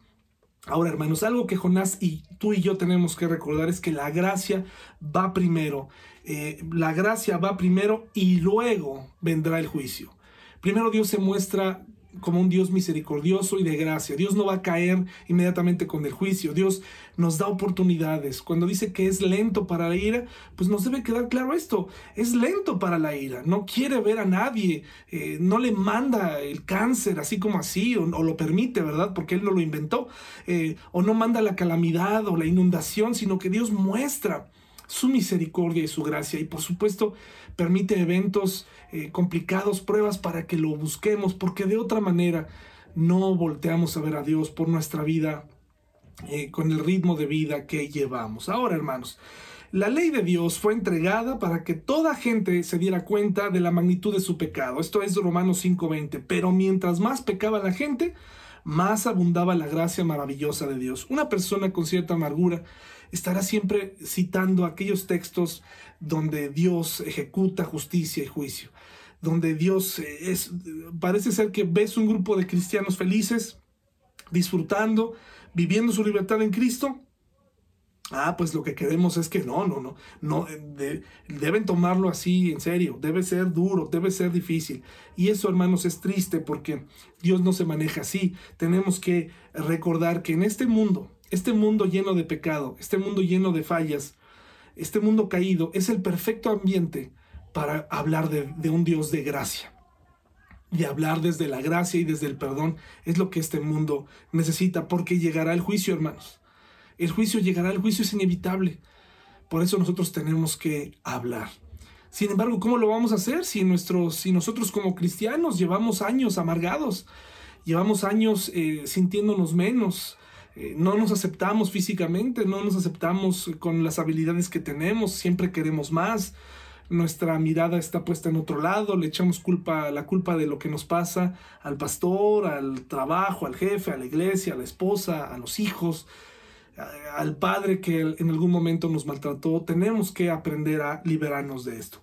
Ahora, hermanos, algo que Jonás y tú y yo tenemos que recordar es que la gracia va primero. Eh, la gracia va primero y luego vendrá el juicio. Primero Dios se muestra como un Dios misericordioso y de gracia. Dios no va a caer inmediatamente con el juicio. Dios nos da oportunidades. Cuando dice que es lento para la ira, pues nos debe quedar claro esto. Es lento para la ira. No quiere ver a nadie. Eh, no le manda el cáncer así como así, o, lo permite, ¿verdad? Porque Él no lo inventó. Eh, o no manda la calamidad o la inundación, sino que Dios muestra su misericordia y su gracia. Y por supuesto, permite eventos eh, complicados, pruebas para que lo busquemos, porque de otra manera no volteamos a ver a Dios por nuestra vida eh, con el ritmo de vida que llevamos. Ahora, hermanos, la ley de Dios fue entregada para que toda gente se diera cuenta de la magnitud de su pecado. Esto es Romanos 5:20. Pero mientras más pecaba la gente, más abundaba la gracia maravillosa de Dios. Una persona con cierta amargura estará siempre citando aquellos textos donde Dios ejecuta justicia y juicio, donde Dios es, parece ser que ves un grupo de cristianos felices, disfrutando, viviendo su libertad en Cristo. Ah, pues lo que queremos es que no, no, no, no, deben tomarlo así en serio, debe ser duro, debe ser difícil. Y eso, hermanos, es triste porque Dios no se maneja así. Tenemos que recordar que en este mundo, este mundo lleno de pecado, este mundo lleno de fallas, este mundo caído, es el perfecto ambiente para hablar de, un Dios de gracia. Y hablar desde la gracia y desde el perdón es lo que este mundo necesita, porque llegará el juicio, hermanos. El juicio llegará, el juicio es inevitable. Por eso nosotros tenemos que hablar. Sin embargo, ¿cómo lo vamos a hacer si, nosotros como cristianos llevamos años amargados, llevamos años eh, sintiéndonos menos, eh, no nos aceptamos físicamente, no nos aceptamos con las habilidades que tenemos, siempre queremos más, nuestra mirada está puesta en otro lado, le echamos culpa, la culpa de lo que nos pasa al pastor, al trabajo, al jefe, a la iglesia, a la esposa, a los hijos, al padre que en algún momento nos maltrató. Tenemos que aprender a liberarnos de esto.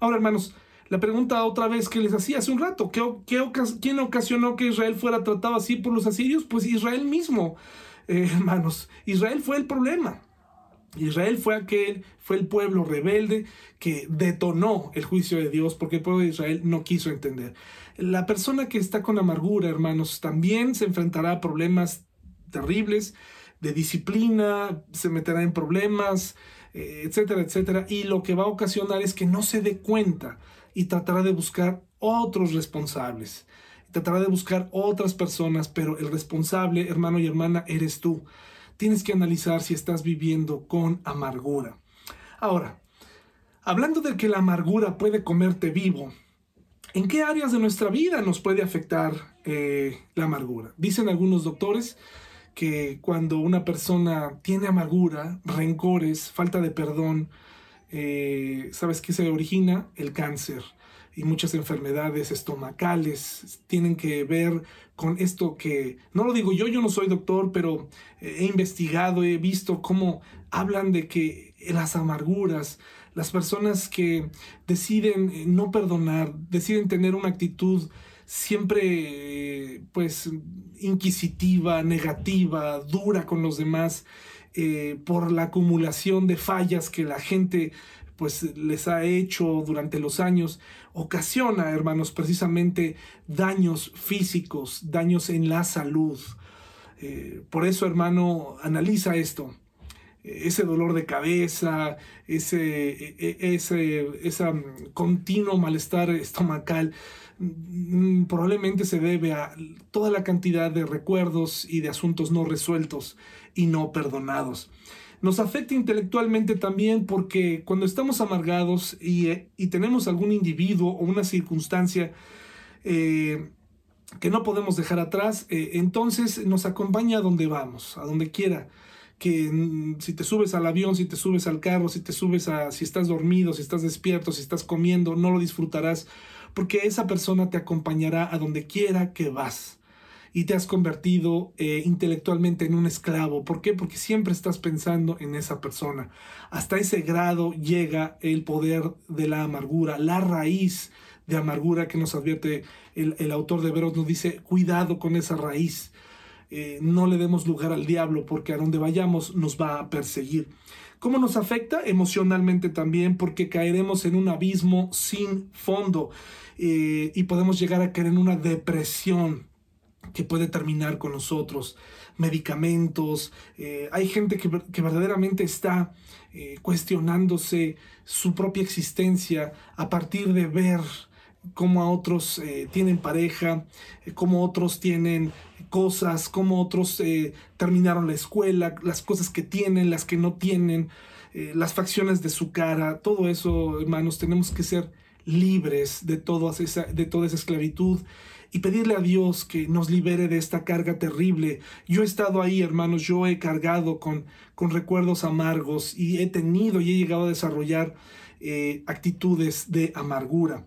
Ahora, hermanos, la pregunta otra vez que les hacía hace un rato, ¿qué, qué, ¿quién ocasionó que Israel fuera tratado así por los asirios? Pues Israel mismo. Hermanos, Israel fue el problema. Israel fue aquel, fue el pueblo rebelde que detonó el juicio de Dios porque el pueblo de Israel no quiso entender. La persona que está con amargura, hermanos, también se enfrentará a problemas terribles de disciplina, se meterá en problemas, eh, etcétera, etcétera. Y lo que va a ocasionar es que no se dé cuenta y tratará de buscar otros responsables tratará de buscar otras personas, pero el responsable, hermano y hermana, eres tú. Tienes que analizar si estás viviendo con amargura. Ahora, hablando de que la amargura puede comerte vivo, ¿en qué áreas de nuestra vida nos puede afectar eh, la amargura? Dicen algunos doctores que cuando una persona tiene amargura, rencores, falta de perdón, eh, ¿sabes qué se origina? El cáncer y muchas enfermedades estomacales tienen que ver con esto que, no lo digo yo, yo no soy doctor, pero he investigado, he visto cómo hablan de que las amarguras, las personas que deciden no perdonar, deciden tener una actitud siempre pues inquisitiva, negativa, dura con los demás, eh, por la acumulación de fallas que la gente pues les ha hecho durante los años, ocasiona, hermanos, precisamente daños físicos, daños en la salud. Eh, por eso, hermano, analiza esto. Ese dolor de cabeza, ese, e, e, ese, ese continuo malestar estomacal, mm, probablemente se debe a toda la cantidad de recuerdos y de asuntos no resueltos y no perdonados nos afecta intelectualmente también porque cuando estamos amargados y, eh, tenemos algún individuo o una circunstancia eh, que no podemos dejar atrás, eh, entonces nos acompaña a donde vamos, a donde quiera. Que mm, si te subes al avión, si te subes al carro, si te subes a, si estás dormido, si estás despierto, si estás comiendo, no lo disfrutarás, porque esa persona te acompañará a donde quiera que vas y te has convertido eh, intelectualmente en un esclavo. ¿Por qué? Porque siempre estás pensando en esa persona. Hasta ese grado llega el poder de la amargura, la raíz de amargura que nos advierte el, autor de Veros, nos dice, cuidado con esa raíz. Eh, no le demos lugar al diablo porque a donde vayamos nos va a perseguir. ¿Cómo nos afecta? Emocionalmente también porque caeremos en un abismo sin fondo eh, y podemos llegar a caer en una depresión que puede terminar con nosotros, medicamentos. Eh, hay gente que, verdaderamente está eh, cuestionándose su propia existencia a partir de ver cómo a otros eh, tienen pareja, cómo otros tienen cosas, cómo otros terminaron la escuela, las cosas que tienen, las que no tienen, las facciones de su cara, todo eso, hermanos, tenemos que ser libres de, esa, de toda esa esclavitud y pedirle a Dios que nos libere de esta carga terrible. Yo he estado ahí, hermanos, yo he cargado con, con recuerdos amargos y he tenido y he llegado a desarrollar eh, actitudes de amargura.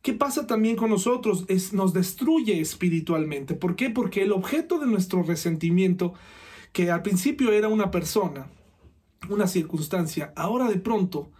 ¿Qué pasa también con nosotros? Es, nos destruye espiritualmente. ¿Por qué? Porque el objeto de nuestro resentimiento, que al principio era una persona, una circunstancia, ahora de pronto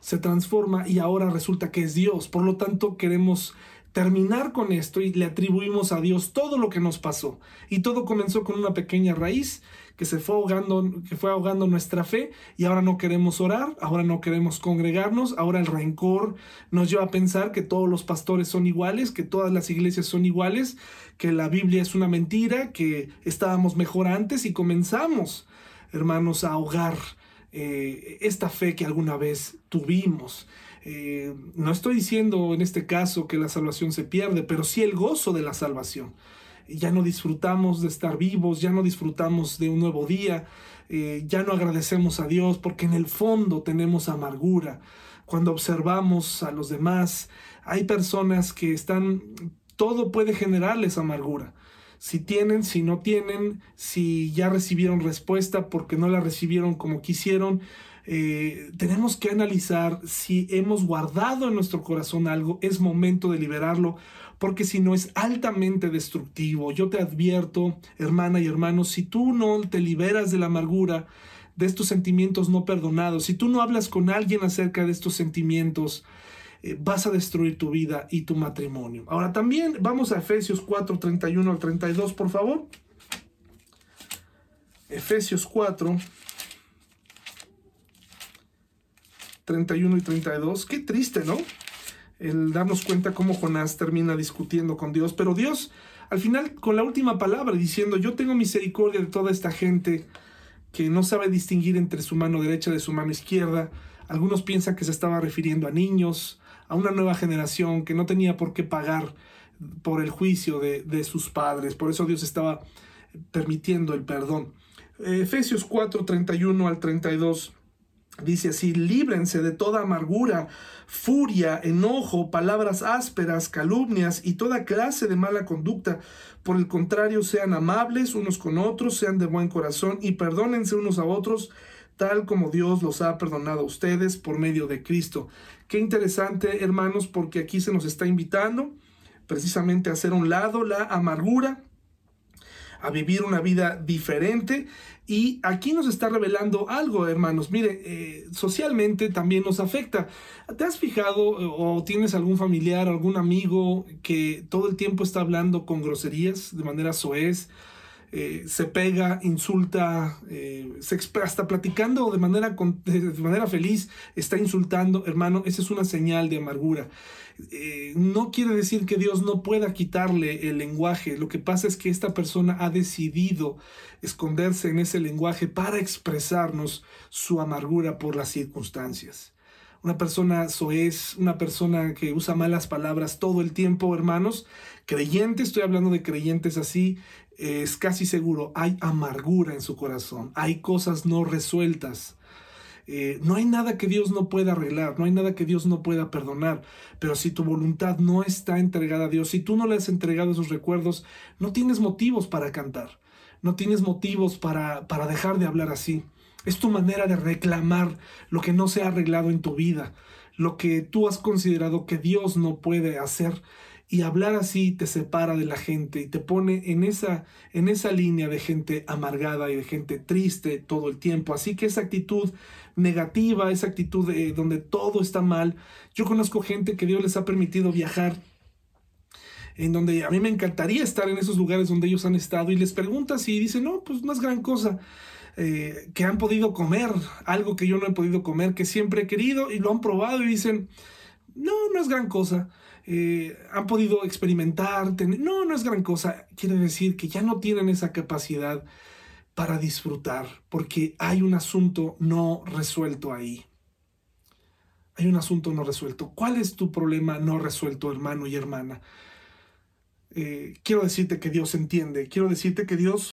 se transforma y ahora resulta que es Dios. Por lo tanto, queremos terminar con esto y le atribuimos a Dios todo lo que nos pasó. Y todo comenzó con una pequeña raíz que se fue ahogando, que fue ahogando nuestra fe y ahora no queremos orar, ahora no queremos congregarnos, ahora el rencor nos lleva a pensar que todos los pastores son iguales, que todas las iglesias son iguales, que la Biblia es una mentira, que estábamos mejor antes y comenzamos, hermanos, a ahogar eh, esta fe que alguna vez tuvimos. Eh, no estoy diciendo en este caso que la salvación se pierde, pero sí el gozo de la salvación. Ya no disfrutamos de estar vivos, ya no disfrutamos de un nuevo día, eh, ya no agradecemos a Dios porque en el fondo tenemos amargura. Cuando observamos a los demás, hay personas que están, todo puede generarles amargura. Si tienen, si no tienen, si ya recibieron respuesta porque no la recibieron como quisieron, eh, tenemos que analizar si hemos guardado en nuestro corazón algo, es momento de liberarlo, porque si no es altamente destructivo. Yo te advierto, hermana y hermano, si tú no te liberas de la amargura, de estos sentimientos no perdonados, si tú no hablas con alguien acerca de estos sentimientos, eh, vas a destruir tu vida y tu matrimonio. Ahora también vamos a Efesios 4, 31 al 32, por favor. Efesios 4, 31 y 32. Qué triste, ¿no? El darnos cuenta cómo Jonás termina discutiendo con Dios, pero Dios al final con la última palabra diciendo, yo tengo misericordia de toda esta gente que no sabe distinguir entre su mano derecha de su mano izquierda. Algunos piensan que se estaba refiriendo a niños, a una nueva generación que no tenía por qué pagar por el juicio de, de sus padres. Por eso Dios estaba permitiendo el perdón. Efesios 4, 31 al 32 Dice así, líbrense de toda amargura, furia, enojo, palabras ásperas, calumnias y toda clase de mala conducta. Por el contrario, sean amables unos con otros, sean de buen corazón y perdónense unos a otros, tal como Dios los ha perdonado a ustedes por medio de Cristo. Qué interesante, hermanos, porque aquí se nos está invitando precisamente a hacer un lado la amargura, a vivir una vida diferente. Y aquí nos está revelando algo, hermanos. Mire, eh, socialmente también nos afecta. ¿Te has fijado o tienes algún familiar, algún amigo que todo el tiempo está hablando con groserías de manera soez? Eh, se pega, insulta, eh, se está platicando de manera, de manera feliz, está insultando, hermano, esa es una señal de amargura. Eh, no quiere decir que Dios no pueda quitarle el lenguaje, lo que pasa es que esta persona ha decidido esconderse en ese lenguaje para expresarnos su amargura por las circunstancias. Una persona soez, una persona que usa malas palabras todo el tiempo, hermanos, creyentes, estoy hablando de creyentes así, es casi seguro, hay amargura en su corazón, hay cosas no resueltas. Eh, no hay nada que Dios no pueda arreglar, no hay nada que Dios no pueda perdonar, pero si tu voluntad no está entregada a Dios, si tú no le has entregado esos recuerdos, no tienes motivos para cantar, no tienes motivos para, para dejar de hablar así. Es tu manera de reclamar lo que no se ha arreglado en tu vida, lo que tú has considerado que Dios no puede hacer y hablar así te separa de la gente y te pone en esa, en esa línea de gente amargada y de gente triste todo el tiempo. Así que esa actitud negativa, esa actitud de, donde todo está mal. Yo conozco gente que Dios les ha permitido viajar en donde a mí me encantaría estar en esos lugares donde ellos han estado y les preguntas y dicen, no, pues no es gran cosa. Eh, que han podido comer algo que yo no he podido comer, que siempre he querido y lo han probado y dicen, no, no es gran cosa. Eh, han podido experimentar, no, no es gran cosa. Quiere decir que ya no tienen esa capacidad para disfrutar, porque hay un asunto no resuelto ahí. Hay un asunto no resuelto. ¿Cuál es tu problema no resuelto, hermano y hermana? Eh, quiero decirte que Dios entiende, quiero decirte que Dios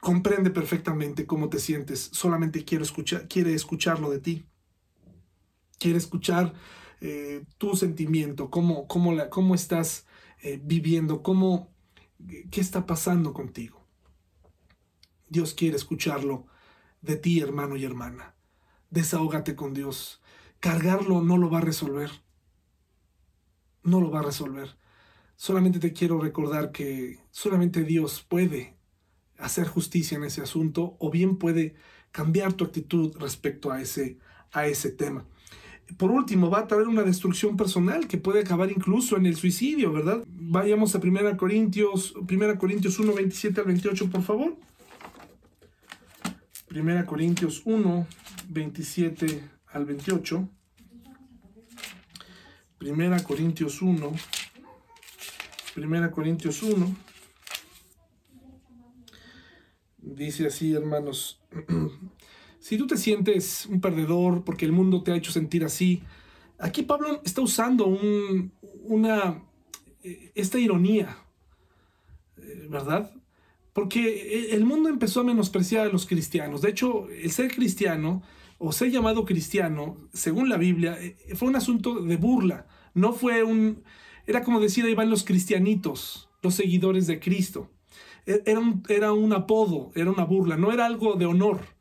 comprende perfectamente cómo te sientes, solamente quiero escuchar, quiere escucharlo de ti. Quiere escuchar eh, tu sentimiento, cómo, cómo, la, cómo estás eh, viviendo, cómo, qué está pasando contigo. Dios quiere escucharlo de ti, hermano y hermana. Desahógate con Dios. Cargarlo no lo va a resolver. No lo va a resolver. Solamente te quiero recordar que solamente Dios puede hacer justicia en ese asunto o bien puede cambiar tu actitud respecto a ese, a ese tema por último, va a traer una destrucción personal que puede acabar incluso en el suicidio, ¿verdad? Vayamos a 1 Corintios, 1 Corintios 1, 27 al 28, por favor. 1 Corintios 1, 27 al 28. 1 Corintios 1, 1 Corintios 1. Dice así, hermanos. Si tú te sientes un perdedor porque el mundo te ha hecho sentir así, aquí Pablo está usando una, eh, esta ironía, eh, ¿verdad? Porque el mundo empezó a menospreciar a los cristianos. De hecho, el ser cristiano o ser llamado cristiano, según la Biblia, eh, fue un asunto de burla. No fue un... Era como decir, ahí van los cristianitos, los seguidores de Cristo. E, era un, era un apodo, era una burla, no era algo de honor.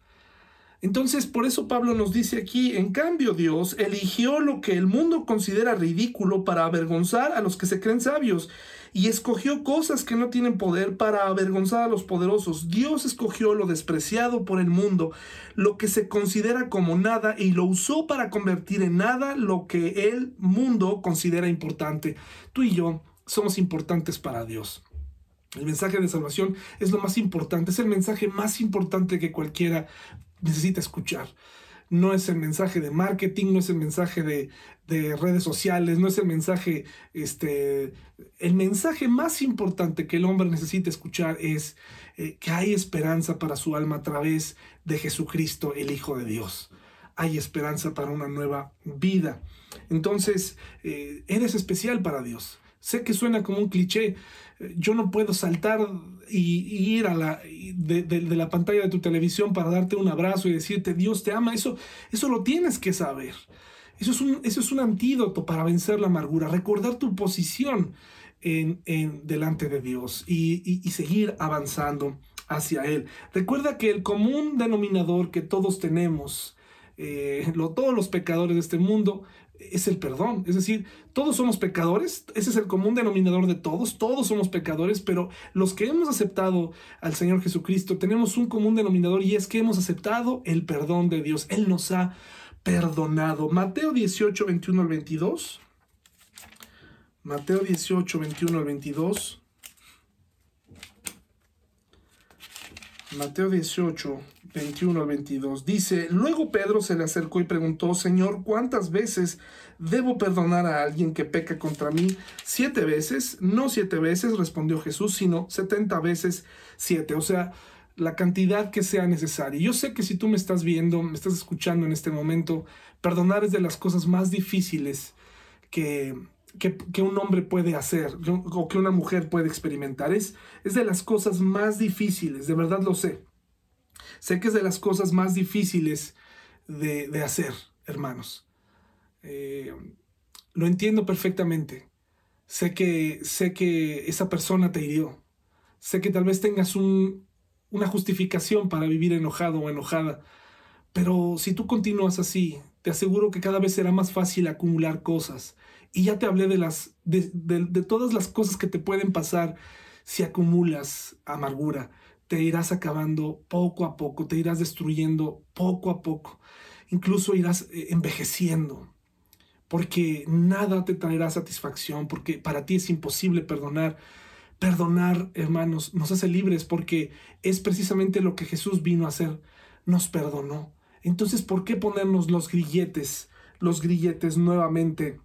Entonces, por eso Pablo nos dice aquí, en cambio Dios eligió lo que el mundo considera ridículo para avergonzar a los que se creen sabios y escogió cosas que no tienen poder para avergonzar a los poderosos. Dios escogió lo despreciado por el mundo, lo que se considera como nada, y lo usó para convertir en nada lo que el mundo considera importante. Tú y yo somos importantes para Dios. El mensaje de salvación es lo más importante, es el mensaje más importante que cualquiera necesita escuchar. No es el mensaje de marketing, no es el mensaje de, redes sociales, no es el mensaje, este, el mensaje más importante que el hombre necesita escuchar es eh, que hay esperanza para su alma a través de Jesucristo, el Hijo de Dios. Hay esperanza para una nueva vida. Entonces, eh, eres especial para Dios. Sé que suena como un cliché. Yo no puedo saltar y, ir a la, de, la pantalla de tu televisión para darte un abrazo y decirte Dios te ama. Eso, eso lo tienes que saber. Eso es, un, eso es un antídoto para vencer la amargura. Recordar tu posición en, delante de Dios y, seguir avanzando hacia Él. Recuerda que el común denominador que todos tenemos, eh, todos los pecadores de este mundo, es el perdón. Es decir, todos somos pecadores, ese es el común denominador de todos, todos somos pecadores, pero los que hemos aceptado al Señor Jesucristo tenemos un común denominador y es que hemos aceptado el perdón de Dios. Él nos ha perdonado. Mateo 18, 21 al 22. Mateo 18, 21 al 22. Mateo 18, 21 al 22. Dice, luego Pedro se le acercó y preguntó, Señor, ¿cuántas veces debo perdonar a alguien que peca contra mí? Siete veces, no siete veces, respondió Jesús, sino setenta veces siete. O sea, la cantidad que sea necesaria. Yo sé que si tú me estás viendo, me estás escuchando en este momento, perdonar es de las cosas más difíciles que, que, un hombre puede hacer o que una mujer puede experimentar. Es, es de las cosas más difíciles, de verdad lo sé. Sé que es de las cosas más difíciles de, hacer, hermanos. Eh, lo entiendo perfectamente. Sé que, sé que esa persona te hirió. Sé que tal vez tengas un, una justificación para vivir enojado o enojada. Pero si tú continúas así, te aseguro que cada vez será más fácil acumular cosas y ya te hablé de, las, de, todas las cosas que te pueden pasar si acumulas amargura. Te irás acabando poco a poco, te irás destruyendo poco a poco. Incluso irás eh, envejeciendo, porque nada te traerá satisfacción, porque para ti es imposible perdonar. Perdonar, hermanos, nos hace libres porque es precisamente lo que Jesús vino a hacer. Nos perdonó. Entonces, ¿por qué ponernos los grilletes, los grilletes nuevamente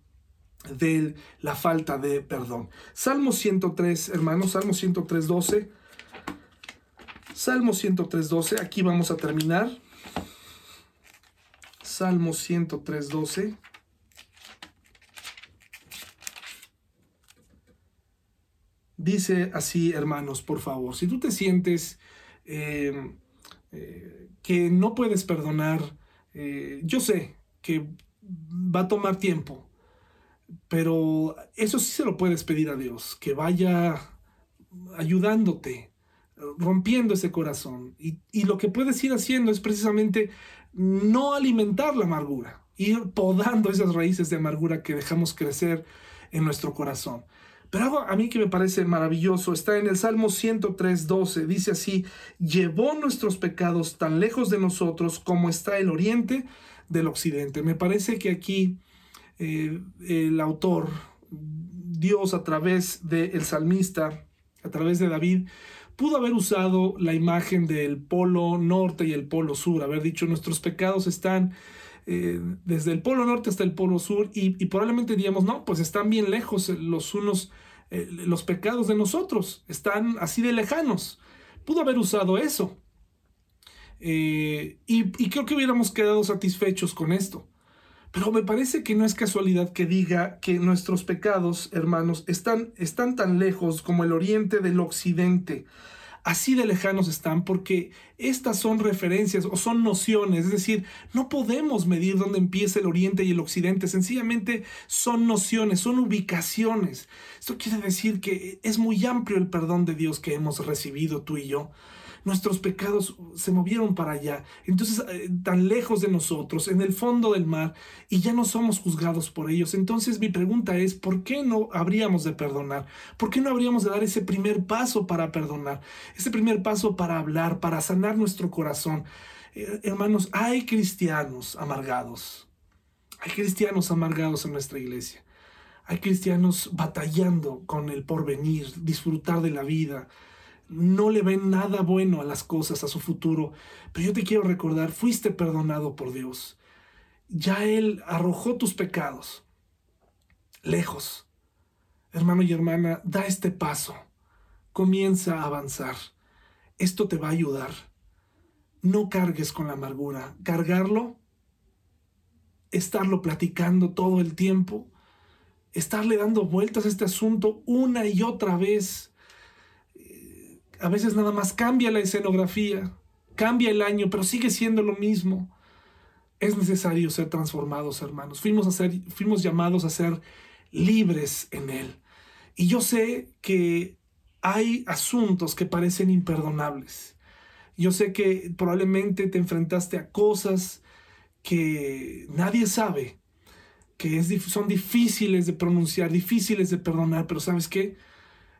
de la falta de perdón. Salmo 103, hermanos, Salmo 103, 12. Salmo 103, 12, aquí vamos a terminar. Salmo 103, 12. Dice así, hermanos, por favor, si tú te sientes eh, eh, que no puedes perdonar, eh, yo sé que va a tomar tiempo, pero eso sí se lo puedes pedir a Dios, que vaya ayudándote, rompiendo ese corazón. Y, lo que puedes ir haciendo es precisamente no alimentar la amargura, ir podando esas raíces de amargura que dejamos crecer en nuestro corazón. Pero algo a mí que me parece maravilloso está en el Salmo 103, 12. Dice así, llevó nuestros pecados tan lejos de nosotros como está el oriente del occidente. Me parece que aquí eh, el autor, Dios a través del salmista, a través de David, pudo haber usado la imagen del polo norte y el polo sur, haber dicho nuestros pecados están eh, desde el polo norte hasta el polo sur y, probablemente diríamos, no, pues están bien lejos los unos, eh, los pecados de nosotros, están así de lejanos. Pudo haber usado eso. y creo que hubiéramos quedado satisfechos con esto. Me parece que no es casualidad que diga que nuestros pecados, hermanos, están, están tan lejos como el oriente del occidente. Así de lejanos están porque estas son referencias o son nociones, es decir, no podemos medir dónde empieza el oriente y el occidente, sencillamente son nociones, son ubicaciones. Esto quiere decir que es muy amplio el perdón de Dios que hemos recibido tú y yo nuestros pecados se movieron para allá, entonces eh, tan lejos de nosotros, en el fondo del mar, y ya no somos juzgados por ellos. Entonces mi pregunta es, ¿por qué no habríamos de perdonar? ¿Por qué no habríamos de dar ese primer paso para perdonar? Ese primer paso para hablar, para sanar nuestro corazón. Eh, hermanos, hay cristianos amargados. Hay cristianos amargados en nuestra iglesia. Hay cristianos batallando con el porvenir, disfrutar de la vida, no le ven nada bueno a las cosas, a su futuro. Pero yo te quiero recordar, fuiste perdonado por Dios. Ya Él arrojó tus pecados lejos. Hermano y hermana, da este paso. Comienza a avanzar. Esto te va a ayudar. No cargues con la amargura. Cargarlo, estarlo platicando todo el tiempo, estarle dando vueltas a este asunto una y otra vez a veces nada más cambia la escenografía, cambia el año, pero sigue siendo lo mismo. Es necesario ser transformados, hermanos. Fuimos, a ser, fuimos llamados a ser libres en Él. Y yo sé que hay asuntos que parecen imperdonables. Yo sé que probablemente te enfrentaste a cosas que nadie sabe, que es, son difíciles de pronunciar, difíciles de perdonar, pero ¿sabes qué?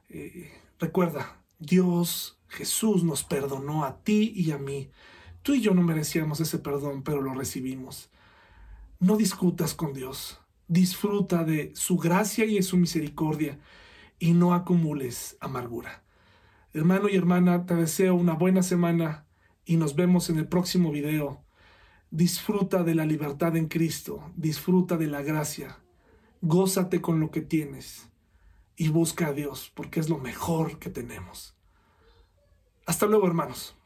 Eh, recuerda, Dios, Jesús nos perdonó a ti y a mí. Tú y yo no merecíamos ese perdón, pero lo recibimos. No discutas con Dios. Disfruta de su gracia y de su misericordia y no acumules amargura. Hermano y hermana, te deseo una buena semana y nos vemos en el próximo video. Disfruta de la libertad en Cristo, disfruta de la gracia, gózate con lo que tienes y busca a Dios porque es lo mejor que tenemos. Hasta luego, hermanos.